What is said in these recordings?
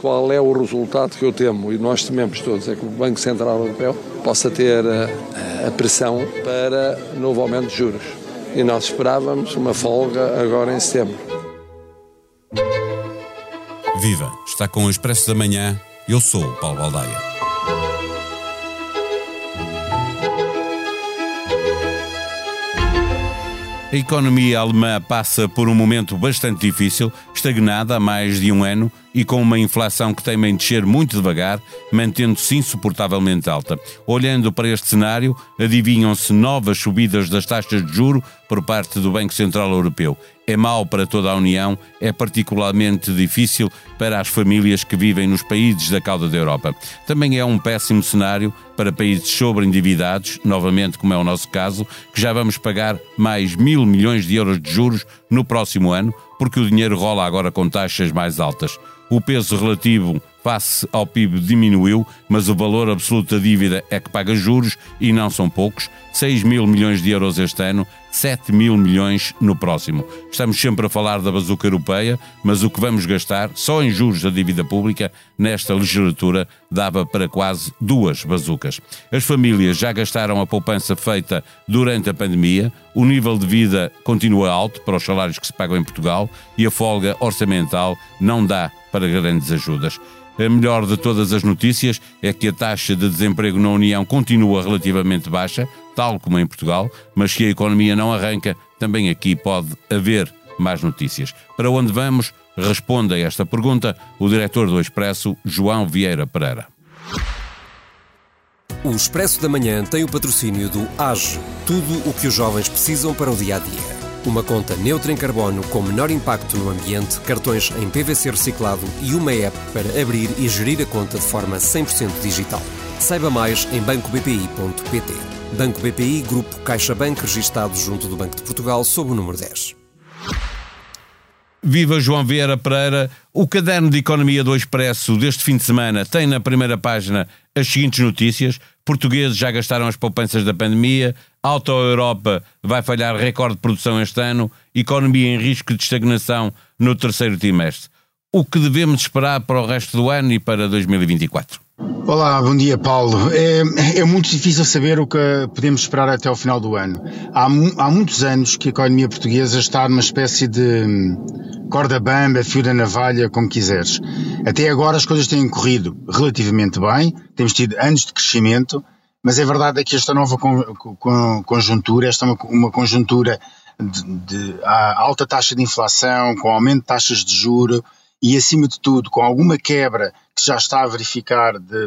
qual é o resultado que eu temo, e nós tememos todos, é que o Banco Central Europeu possa ter a, eh, a pressão para novo aumento de juros. E nós esperávamos uma folga agora em setembro. Viva! Está com o Expresso da Manhã. Eu sou o Paulo Baldaia. A economia alemã passa por um momento bastante difícil, estagnada há mais de um ano e com uma inflação que teima em descer muito devagar, mantendo-se insuportavelmente alta. Olhando para este cenário, adivinham-se novas subidas das taxas de juro por parte do Banco Central Europeu é mau para toda a União, é particularmente difícil para as famílias que vivem nos países da cauda da Europa. Também é um péssimo cenário para países sobreendividados, novamente como é o nosso caso, que já vamos pagar mais mil milhões de euros de juros no próximo ano, porque o dinheiro rola agora com taxas mais altas. O peso relativo face ao PIB diminuiu, mas o valor absoluto da dívida é que paga juros e não são poucos, 6 mil milhões de euros este ano, 7 mil milhões no próximo. Estamos sempre a falar da bazuca europeia, mas o que vamos gastar só em juros da dívida pública nesta legislatura dava para quase duas bazucas. As famílias já gastaram a poupança feita durante a pandemia, o nível de vida continua alto para os salários que se pagam em Portugal e a folga orçamental não dá para grandes ajudas. A melhor de todas as notícias é que a taxa de desemprego na União continua relativamente baixa, tal como em Portugal, mas se a economia não arranca, também aqui pode haver mais notícias. Para onde vamos? Responda a esta pergunta o diretor do Expresso, João Vieira Pereira. O Expresso da Manhã tem o patrocínio do AGE, tudo o que os jovens precisam para o dia a dia. Uma conta neutra em carbono com menor impacto no ambiente, cartões em PVC reciclado e uma app para abrir e gerir a conta de forma 100% digital. Saiba mais em bancobpi.pt. Banco BPI, Grupo CaixaBank, registado junto do Banco de Portugal, sob o número 10. Viva João Vieira Pereira. O caderno de economia do Expresso deste fim de semana tem na primeira página as seguintes notícias. Portugueses já gastaram as poupanças da pandemia, Auto Europa vai falhar recorde de produção este ano, economia em risco de estagnação no terceiro trimestre. O que devemos esperar para o resto do ano e para 2024? Olá, bom dia Paulo. É, é, muito difícil saber o que podemos esperar até o final do ano. Há, há muitos anos que a economia portuguesa está numa espécie de hum, corda bamba, fio da navalha, como quiseres. Até agora as coisas têm corrido relativamente bem, temos tido anos de crescimento, mas é verdade que esta nova conjuntura, esta é uma, uma conjuntura de, de alta taxa de inflação, com aumento de taxas de juro e, acima de tudo, com alguma quebra que já está a verificar de,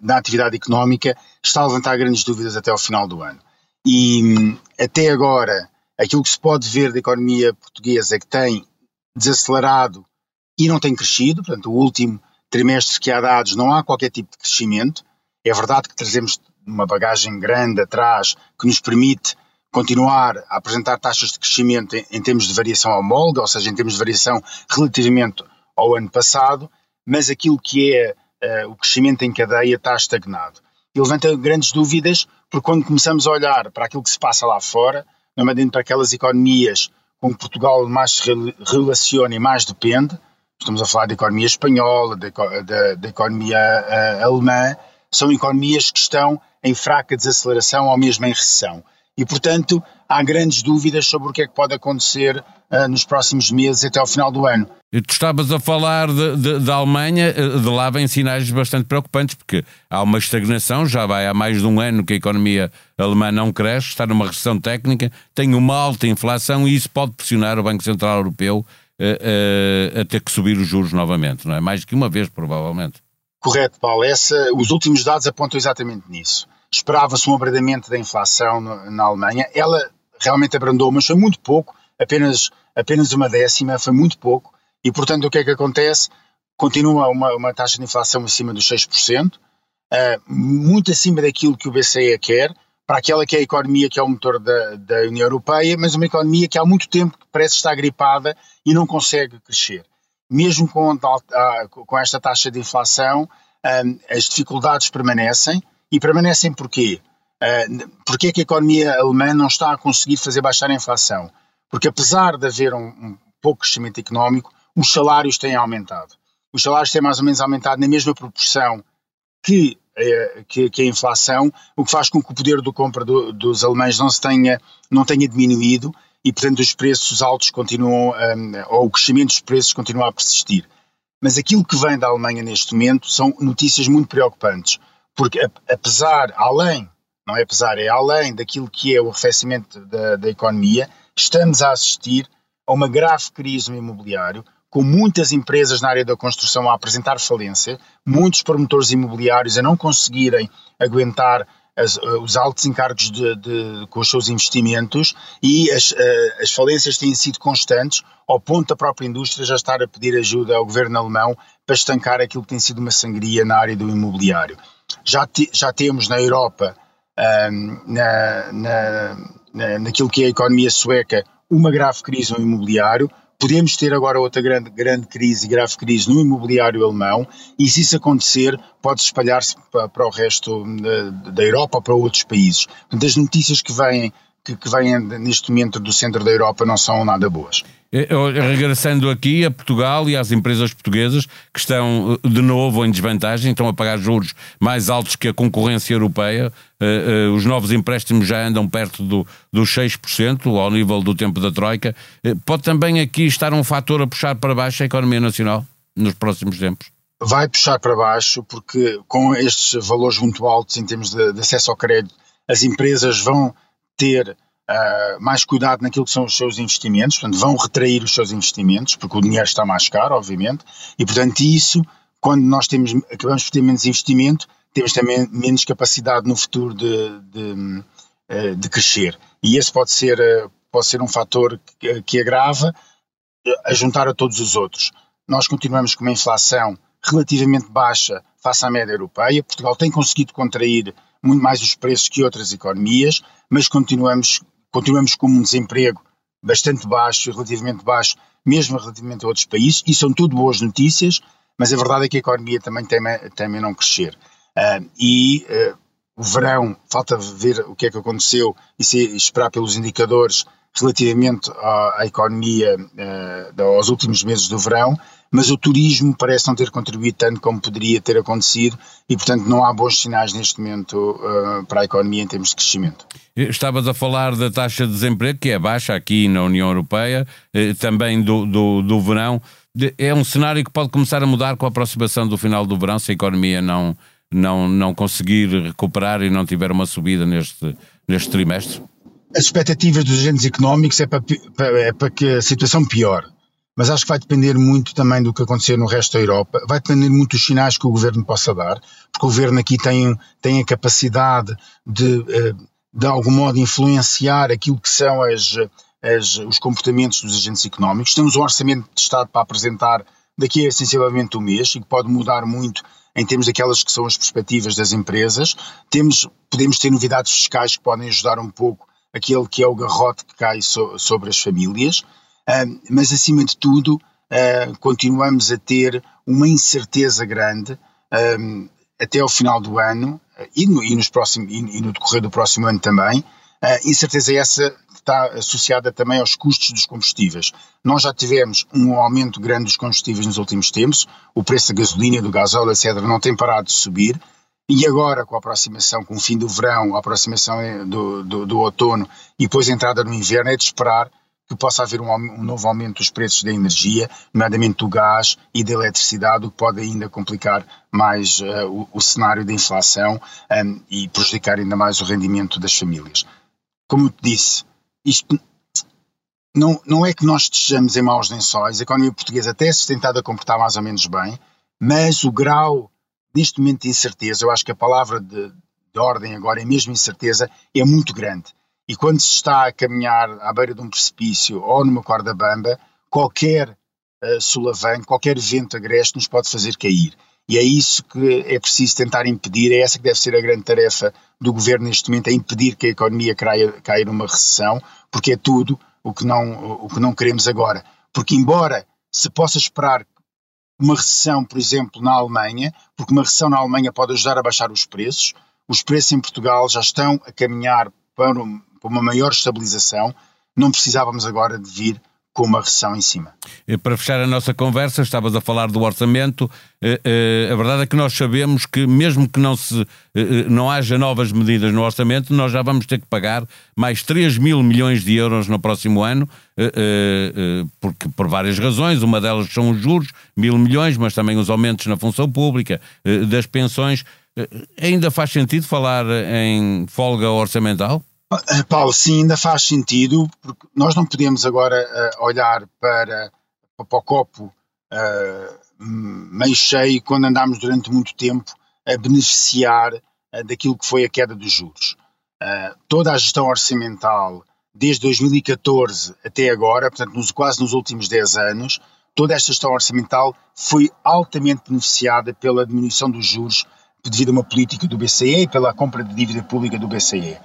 na atividade económica, está a levantar grandes dúvidas até ao final do ano. E até agora, aquilo que se pode ver da economia portuguesa é que tem desacelerado e não tem crescido, portanto, o último trimestre que há dados não há qualquer tipo de crescimento. É verdade que trazemos uma bagagem grande atrás que nos permite continuar a apresentar taxas de crescimento em, em termos de variação homóloga, ou seja, em termos de variação relativamente ao ano passado, mas aquilo que é uh, o crescimento em cadeia está estagnado. E levanta grandes dúvidas, porque quando começamos a olhar para aquilo que se passa lá fora, nomeadamente para aquelas economias com que Portugal mais se relaciona e mais depende, estamos a falar da economia espanhola, da, da, da economia uh, alemã, são economias que estão em fraca desaceleração ou mesmo em recessão. E, portanto, há grandes dúvidas sobre o que é que pode acontecer uh, nos próximos meses até ao final do ano. E tu estavas a falar da Alemanha, eh, de lá vem sinais bastante preocupantes, porque há uma estagnação, já vai há mais de um ano que a economia alemã não cresce, está numa recessão técnica, tem uma alta inflação e isso pode pressionar o Banco Central Europeu a, eh, a, a ter que subir os juros novamente, não é? Mais que uma vez, provavelmente. Correto, Paulo. Essa, os últimos dados apontam exatamente nisso. Esperava-se um abrandamento da inflação no, na Alemanha. Ela realmente abrandou, mas foi muito pouco, apenas, apenas uma décima, foi muito pouco. E, portanto, o que é que acontece? Continua uma, uma taxa de inflação acima dos 6%, uh, eh, muito acima daquilo que o BCE quer, para aquela que é a economia que é o motor da, da União Europeia, mas uma economia que há muito tempo parece estar gripada e não consegue crescer mesmo com, com esta taxa de inflação, hum, as dificuldades permanecem. E permanecem porquê? Hum, porquê é que a economia alemã não está a conseguir fazer baixar a inflação? Porque apesar de haver um, um pouco crescimento económico, os salários têm aumentado. os salários têm mais ou menos aumentado na mesma proporção que, eh, que, que, a inflação, o que faz com que o poder de compra do, dos alemães não, se tenha, não tenha diminuído e, portanto, os preços altos continuam, um, ou o crescimento dos preços continua a persistir. Mas aquilo que vem da Alemanha neste momento são notícias muito preocupantes, porque apesar, além, não é apesar, é além daquilo que é o arrefecimento da, da economia, estamos a assistir a uma grave crise no imobiliário, com muitas empresas na área da construção a apresentar falência, muitos promotores imobiliários a não conseguirem aguentar as, eh, os altos encargos de, de, com os seus investimentos e as, eh, as falências têm sido constantes, ao ponto da própria indústria já estar a pedir ajuda ao governo alemão para estancar aquilo que tem sido uma sangria na área do imobiliário. Já, te, já temos na Europa, na, na, na, naquilo que é a economia sueca, uma grave crise no imobiliário, Podemos ter agora outra grande, grande crise, grave crise no imobiliário alemão, e se isso acontecer, pode espalhar-se para, para, o resto da, da Europa, para outros países. Portanto, as notícias que vêm, que, que vêm neste momento do centro da Europa não são nada boas. Eh, regressando aqui a Portugal e às empresas portuguesas que estão eh, de novo em desvantagem, estão a pagar juros mais altos que a concorrência europeia. Eh, os novos empréstimos já andam perto do, dos 6%, ao nível do tempo da Troika. Pode também aqui estar um fator a puxar para baixo a economia nacional nos próximos tempos? Vai puxar para baixo, porque com estes valores muito altos em termos de, de acesso ao crédito, as empresas vão ter uh, mais cuidado naquilo que são os seus investimentos, portanto, vão retrair os seus investimentos, porque o dinheiro está mais caro, obviamente, e portanto, isso, quando nós temos, acabamos por ter menos investimento, temos também menos capacidade no futuro de, de, uh, de crescer. E esse pode ser, uh, pode ser um fator que, que agrava a juntar a todos os outros. Nós continuamos com uma inflação relativamente baixa face à média europeia. Portugal tem conseguido contrair muito mais os preços que outras economias, mas continuamos continuamos com um desemprego bastante baixo, relativamente baixo, mesmo relativamente a outros países, e são tudo boas notícias, mas a verdade é que a economia também teme, teme a não crescer. Uh, e uh, o verão, falta ver o que é que aconteceu e se, esperar pelos indicadores relativamente à, à economia uh, aos últimos meses do verão, mas o turismo parece não ter contribuído tanto como poderia ter acontecido e, portanto, não há bons sinais neste momento uh, para a economia em termos de crescimento. Estavas a falar da taxa de desemprego, que é baixa aqui na União Europeia, eh, também do, do, do verão. É um cenário que pode começar a mudar com a aproximação do final do verão, se a economia não, não, não conseguir recuperar e não tiver uma subida neste, neste trimestre? As expectativas dos agentes económicos é para, é para que a situação piore mas acho que vai depender muito também do que acontecer no resto da Europa, vai depender muito dos sinais que o governo possa dar, porque o governo aqui tem, tem a capacidade de, eh, de algum modo, influenciar aquilo que são as, as, os comportamentos dos agentes económicos. Temos um orçamento de Estado para apresentar daqui a sensivelmente um mês e que pode mudar muito em termos daquelas que são as perspectivas das empresas. Temos, podemos ter novidades fiscais que podem ajudar um pouco aquele que é o garrote que cai so, sobre as famílias mas acima de tudo uh, continuamos a ter uma incerteza grande até ao final do ano uh, e, no, e, próximos, e, no decorrer do próximo ano também. Incerteza essa que está associada também aos custos dos combustíveis. Nós já tivemos um aumento grande dos combustíveis nos últimos tempos, o preço da gasolina, do gasóleo, etc., não tem parado de subir. E agora, com a aproximação, com o fim do verão, a aproximação eh, do, do, do outono e depois a entrada no inverno, é de esperar que possa haver um, um, novo aumento dos preços da energia, nomeadamente do gás e da eletricidade, o que pode ainda complicar mais uh, o, o, cenário da inflação um, ehm, e prejudicar ainda mais o rendimento das famílias. Como te disse, isto não, não é que nós estejamos em maus lençóis, a economia portuguesa até se tem estado a comportar mais ou menos bem, mas o grau, neste momento de incerteza, eu acho que a palavra de, de ordem agora é mesmo incerteza, é muito grande. E quando se está a caminhar à beira de um precipício ou numa corda bamba, qualquer uh, solavanco, qualquer vento agreste nos pode fazer cair. E é isso que é preciso tentar impedir, é essa que deve ser a grande tarefa do governo neste momento, é impedir que a economia caia, caia numa recessão, porque é tudo o que, não, o que não queremos agora. Porque embora se possa esperar uma recessão, por exemplo, na Alemanha, porque uma recessão na Alemanha pode ajudar a baixar os preços, os preços em Portugal já estão a caminhar para, para uma maior estabilização, não precisávamos agora de vir com uma recessão em cima. Para fechar a nossa conversa, estavas a falar do orçamento. Eh, eh, a verdade é que nós sabemos que, mesmo que não, se, eh, não haja novas medidas no orçamento, nós já vamos ter que pagar mais 3 mil milhões de euros no próximo ano, porque, por várias razões. Uma delas são os juros, mil milhões, mas também os aumentos na função pública, das pensões. Ainda faz sentido falar em folga orçamental? Eh, Paulo, sim, ainda faz sentido, porque nós não podemos agora uh, olhar para, para o copo uh, meio cheio quando andamos durante muito tempo a beneficiar uh, daquilo que foi a queda dos juros. toda a gestão orçamental, desde 2014 até agora, portanto, nos, quase nos últimos 10 anos, toda esta gestão orçamental foi altamente beneficiada pela diminuição dos juros devido a uma política do BCE e pela compra de dívida pública do BCE.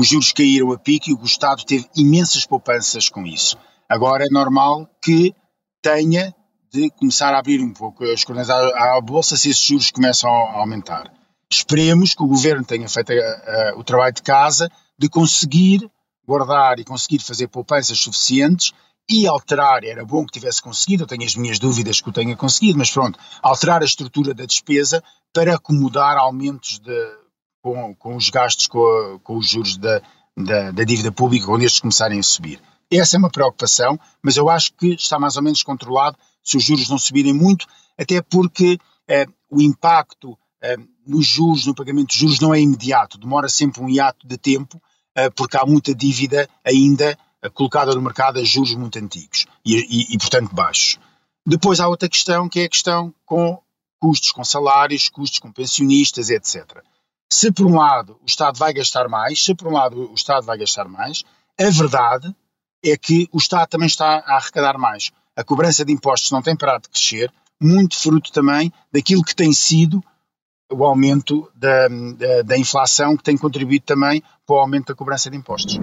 Os juros caíram a pique e o Estado teve imensas poupanças com isso. Agora é normal que tenha de começar a abrir um pouco as cordas à, à bolsa se esses juros começam a aumentar. Esperemos que o governo tenha feito a, a, o trabalho de casa de conseguir guardar e conseguir fazer poupanças suficientes e alterar, era bom que tivesse conseguido, eu tenho as minhas dúvidas que o tenha conseguido, mas pronto, alterar a estrutura da despesa para acomodar aumentos de, com, com os gastos, com, a, com os juros da, da, da, dívida pública, quando estes começarem a subir. Essa é uma preocupação, mas eu acho que está mais ou menos controlado se os juros não subirem muito, até porque eh, o impacto eh, nos juros, no pagamento de juros, não é imediato, demora sempre um hiato de tempo, eh, porque há muita dívida ainda eh, colocada no mercado a juros muito antigos e, e, e, portanto, baixos. Depois há outra questão, que é a questão com custos com salários, custos com pensionistas, etc. Se por um lado o Estado vai gastar mais, se por um lado o Estado vai gastar mais, a verdade é que o Estado também está a arrecadar mais. A cobrança de impostos não tem parado de crescer, muito fruto também daquilo que tem sido o aumento da, da, da inflação, que tem contribuído também para o aumento da cobrança de impostos.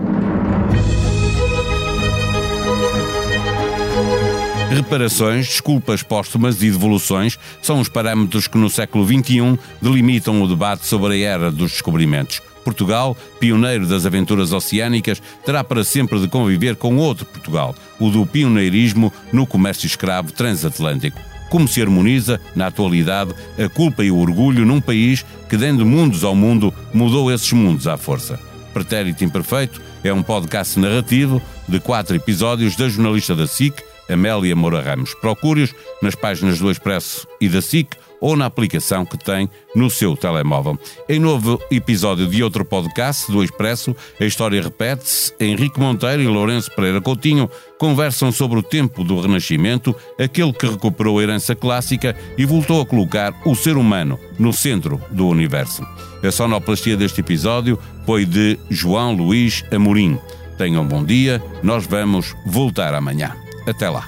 Reparações, desculpas póstumas e devoluções são os parâmetros que no século XXI delimitam o debate sobre a era dos descobrimentos. Portugal, pioneiro das aventuras oceânicas, terá para sempre de conviver com outro Portugal, o do pioneirismo no comércio escravo transatlântico. Como se harmoniza, na atualidade, a culpa e o orgulho num país que, dando mundos ao mundo, mudou esses mundos à força. Pretérito Imperfeito é um podcast narrativo de quatro episódios da jornalista da SIC, Amélia Moura Ramos. Procure-os nas páginas do Expresso e da SIC ou na aplicação que tem no seu telemóvel. Em novo episódio de outro podcast do Expresso, a história repete-se. Henrique Monteiro e Lourenço Pereira Coutinho conversam sobre o tempo do Renascimento, aquele que recuperou a herança clássica e voltou a colocar o ser humano no centro do universo. A sonoplastia deste episódio foi de João Luís Amorim. Tenham um bom dia, nós vamos voltar amanhã. Até lá.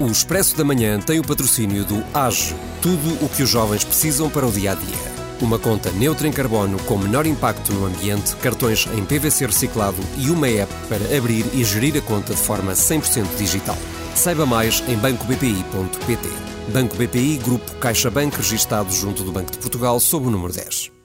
O Expresso da Manhã tem o patrocínio do AGE, tudo o que os jovens precisam para o dia a dia. Uma conta neutra em carbono com menor impacto no ambiente, cartões em PVC reciclado e uma app para abrir e gerir a conta de forma 100% digital. Saiba mais em bancobpi.pt. Banco BPI, Grupo CaixaBank, registado junto do Banco de Portugal, sob o número 10.